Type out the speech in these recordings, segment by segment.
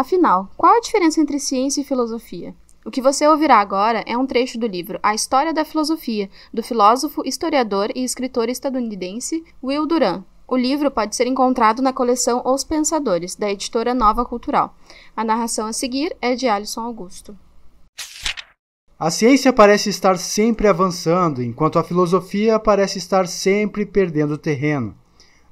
Afinal, qual a diferença entre ciência e filosofia? O que você ouvirá agora é um trecho do livro A História da Filosofia, do filósofo, historiador e escritor estadunidense Will Durant. O livro pode ser encontrado na coleção Os Pensadores, da editora Nova Cultural. A narração a seguir é de Alisson Augusto. A ciência parece estar sempre avançando, enquanto a filosofia parece estar sempre perdendo terreno.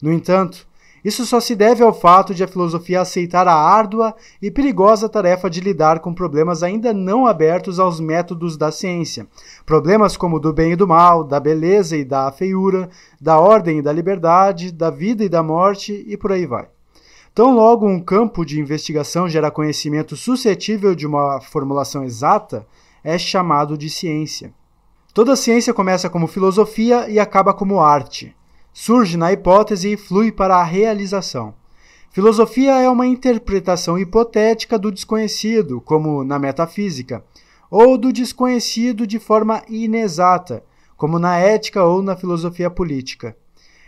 No entanto, isso só se deve ao fato de a filosofia aceitar a árdua e perigosa tarefa de lidar com problemas ainda não abertos aos métodos da ciência. Problemas como do bem e do mal, da beleza e da feiura, da ordem e da liberdade, da vida e da morte e por aí vai. Tão logo um campo de investigação gera conhecimento suscetível de uma formulação exata, é chamado de ciência. Toda ciência começa como filosofia e acaba como arte surge na hipótese e flui para a realização. Filosofia é uma interpretação hipotética do desconhecido, como na metafísica, ou do desconhecido de forma inexata, como na ética ou na filosofia política.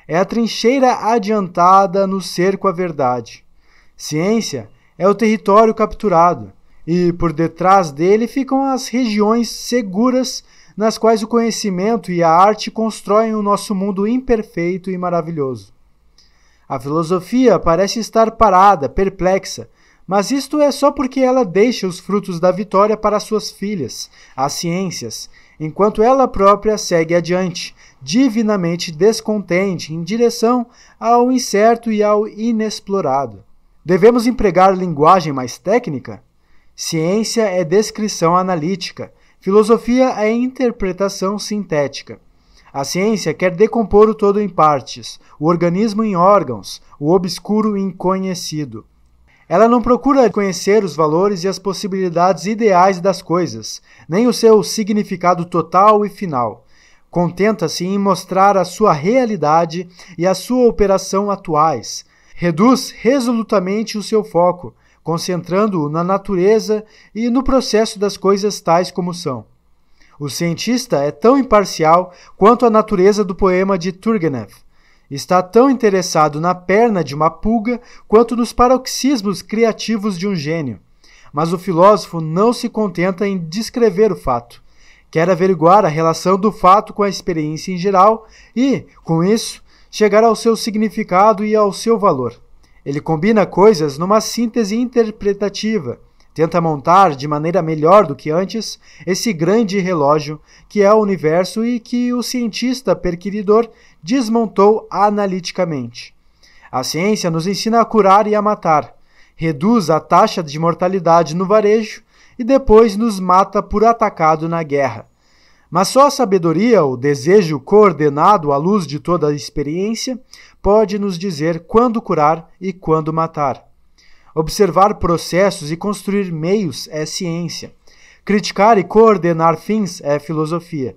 É a trincheira adiantada no cerco à verdade. Ciência é o território capturado, e por detrás dele ficam as regiões seguras nas quais o conhecimento e a arte constroem o nosso mundo imperfeito e maravilhoso. A filosofia parece estar parada, perplexa, mas isto é só porque ela deixa os frutos da vitória para suas filhas, as ciências, enquanto ela própria segue adiante, divinamente descontente, em direção ao incerto e ao inexplorado. Devemos empregar linguagem mais técnica? Ciência é descrição analítica, Filosofia é interpretação sintética. A ciência quer decompor o todo em partes, o organismo em órgãos, o obscuro em conhecido. Ela não procura conhecer os valores e as possibilidades ideais das coisas, nem o seu significado total e final. Contenta-se em mostrar a sua realidade e a sua operação atuais. Reduz resolutamente o seu foco, concentrando-o na natureza e no processo das coisas tais como são. O cientista é tão imparcial quanto a natureza do poema de Turgenev. Está tão interessado na perna de uma pulga quanto nos paroxismos criativos de um gênio. Mas o filósofo não se contenta em descrever o fato. Quer averiguar a relação do fato com a experiência em geral e, com isso, chegar ao seu significado e ao seu valor. Ele combina coisas numa síntese interpretativa, tenta montar de maneira melhor do que antes esse grande relógio que é o universo e que o cientista perquiridor desmontou analiticamente. A ciência nos ensina a curar e a matar, reduz a taxa de mortalidade no varejo e depois nos mata por atacado na guerra. Mas só a sabedoria, o desejo coordenado à luz de toda a experiência, pode nos dizer quando curar e quando matar. Observar processos e construir meios é ciência. Criticar e coordenar fins é filosofia.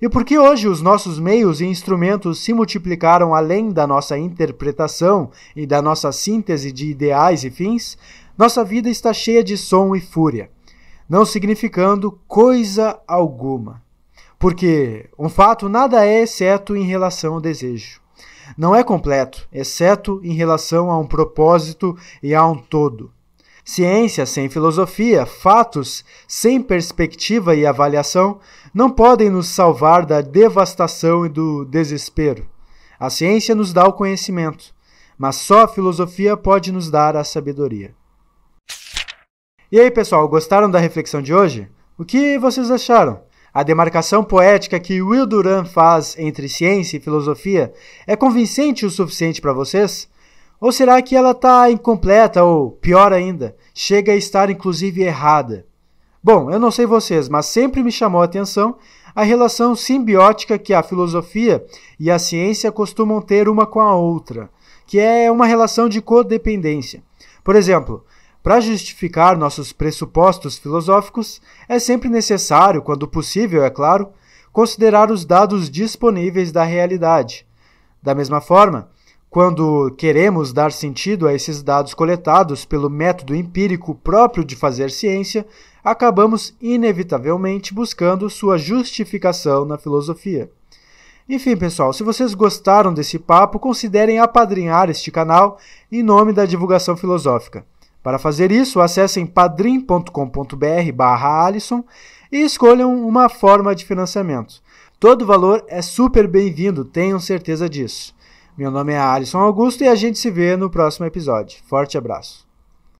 E porque hoje os nossos meios e instrumentos se multiplicaram além da nossa interpretação e da nossa síntese de ideais e fins, nossa vida está cheia de som e fúria, não significando coisa alguma. Porque um fato nada é exceto em relação ao desejo. Não é completo, exceto em relação a um propósito e a um todo. Ciência sem filosofia, fatos sem perspectiva e avaliação não podem nos salvar da devastação e do desespero. A ciência nos dá o conhecimento, mas só a filosofia pode nos dar a sabedoria. E aí, pessoal, gostaram da reflexão de hoje? O que vocês acharam? A demarcação poética que Will Durant faz entre ciência e filosofia é convincente o suficiente para vocês? Ou será que ela está incompleta ou, pior ainda, chega a estar inclusive errada? Bom, eu não sei vocês, mas sempre me chamou a atenção a relação simbiótica que a filosofia e a ciência costumam ter uma com a outra, que é uma relação de codependência. Por exemplo, para justificar nossos pressupostos filosóficos, é sempre necessário, quando possível, é claro, considerar os dados disponíveis da realidade. Da mesma forma, quando queremos dar sentido a esses dados coletados pelo método empírico próprio de fazer ciência, acabamos inevitavelmente buscando sua justificação na filosofia. Enfim, pessoal, se vocês gostaram desse papo, considerem apadrinhar este canal em nome da divulgação filosófica. Para fazer isso, acessem padrim.com.br barra Alisson e escolham uma forma de financiamento. Todo valor é super bem-vindo, tenham certeza disso. Meu nome é Alisson Augusto e a gente se vê no próximo episódio. Forte abraço.